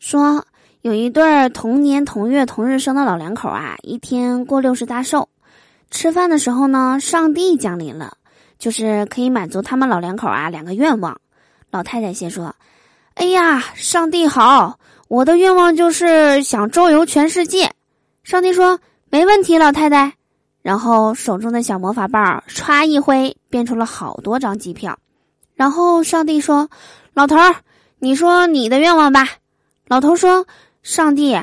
说有一对同年同月同日生的老两口啊，一天过六十大寿。吃饭的时候呢，上帝降临了，就是可以满足他们老两口啊两个愿望。老太太先说：“哎呀，上帝好，我的愿望就是想周游全世界。”上帝说：“没问题，老太太。”然后手中的小魔法棒歘一挥，变出了好多张机票。然后上帝说：“老头儿，你说你的愿望吧。”老头说：“上帝，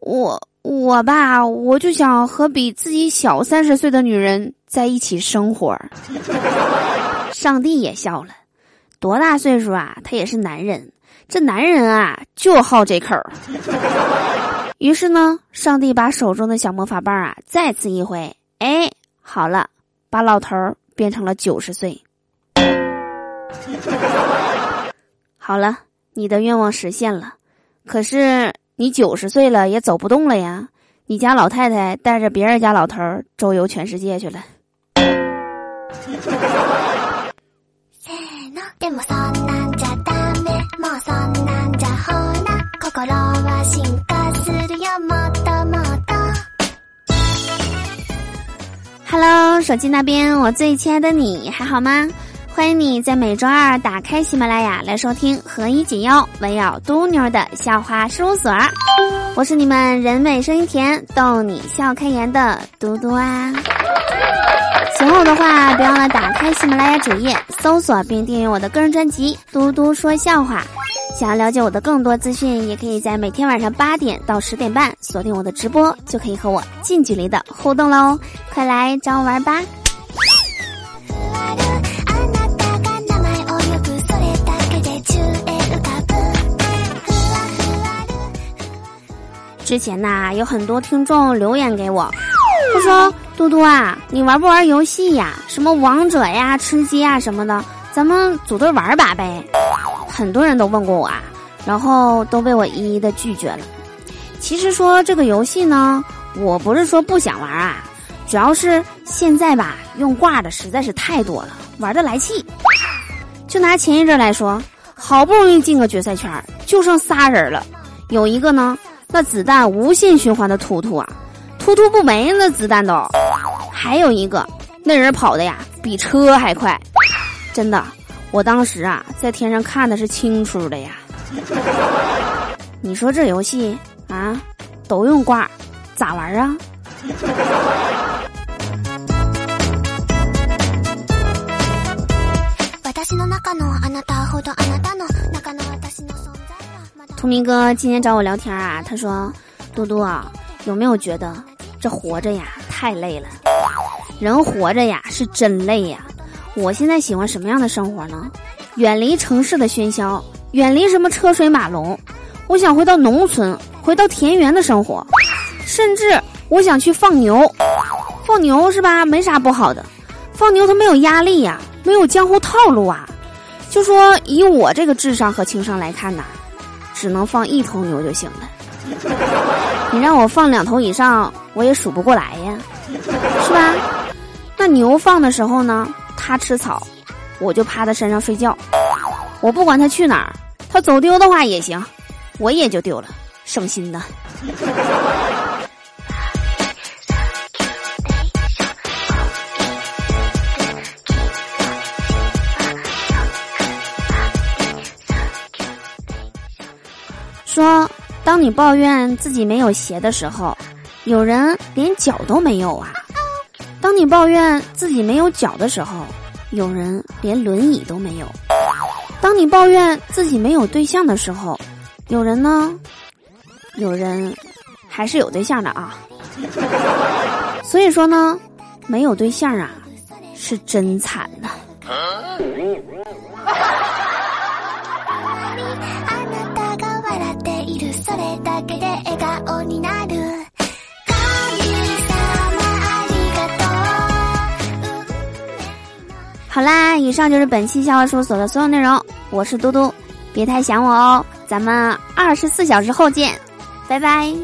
我。”我吧，我就想和比自己小三十岁的女人在一起生活。上帝也笑了，多大岁数啊？他也是男人，这男人啊就好这口。于是呢，上帝把手中的小魔法棒啊再次一挥，哎，好了，把老头儿变成了九十岁。好了，你的愿望实现了，可是。你九十岁了也走不动了呀！你家老太太带着别人家老头儿周游全世界去了。Hello，手机那边，我最亲爱的你还好吗？欢迎你在每周二打开喜马拉雅来收听《何以解忧，唯有嘟妞的笑话事务所》。我是你们人美声音甜、逗你笑开颜的嘟嘟啊！喜欢我的话，别忘了打开喜马拉雅主页，搜索并订阅我的个人专辑《嘟嘟说笑话》。想要了解我的更多资讯，也可以在每天晚上八点到十点半锁定我的直播，就可以和我近距离的互动喽！快来找我玩吧！之前呐，有很多听众留言给我，他说：“嘟嘟啊，你玩不玩游戏呀？什么王者呀、吃鸡啊什么的，咱们组队玩把呗。”很多人都问过我啊，然后都被我一一的拒绝了。其实说这个游戏呢，我不是说不想玩啊，主要是现在吧，用挂的实在是太多了，玩的来气。就拿前一阵来说，好不容易进个决赛圈，就剩仨人了，有一个呢。那子弹无限循环的突突啊，突突不没那子弹都。还有一个，那人跑的呀比车还快，真的，我当时啊在天上看的是清楚的呀。你说这游戏啊，都用挂，咋玩啊？聪明哥今天找我聊天啊，他说：“多多啊，有没有觉得这活着呀太累了？人活着呀是真累呀。我现在喜欢什么样的生活呢？远离城市的喧嚣，远离什么车水马龙。我想回到农村，回到田园的生活，甚至我想去放牛。放牛是吧？没啥不好的，放牛它没有压力呀，没有江湖套路啊。就说以我这个智商和情商来看呐。”只能放一头牛就行了，你让我放两头以上，我也数不过来呀，是吧？那牛放的时候呢，它吃草，我就趴在身上睡觉，我不管它去哪儿，它走丢的话也行，我也就丢了，省心的。说，当你抱怨自己没有鞋的时候，有人连脚都没有啊；当你抱怨自己没有脚的时候，有人连轮椅都没有；当你抱怨自己没有对象的时候，有人呢，有人还是有对象的啊。所以说呢，没有对象啊，是真惨呐。好啦，以上就是本期笑话事务所的所有内容。我是嘟嘟，别太想我哦，咱们二十四小时后见，拜拜。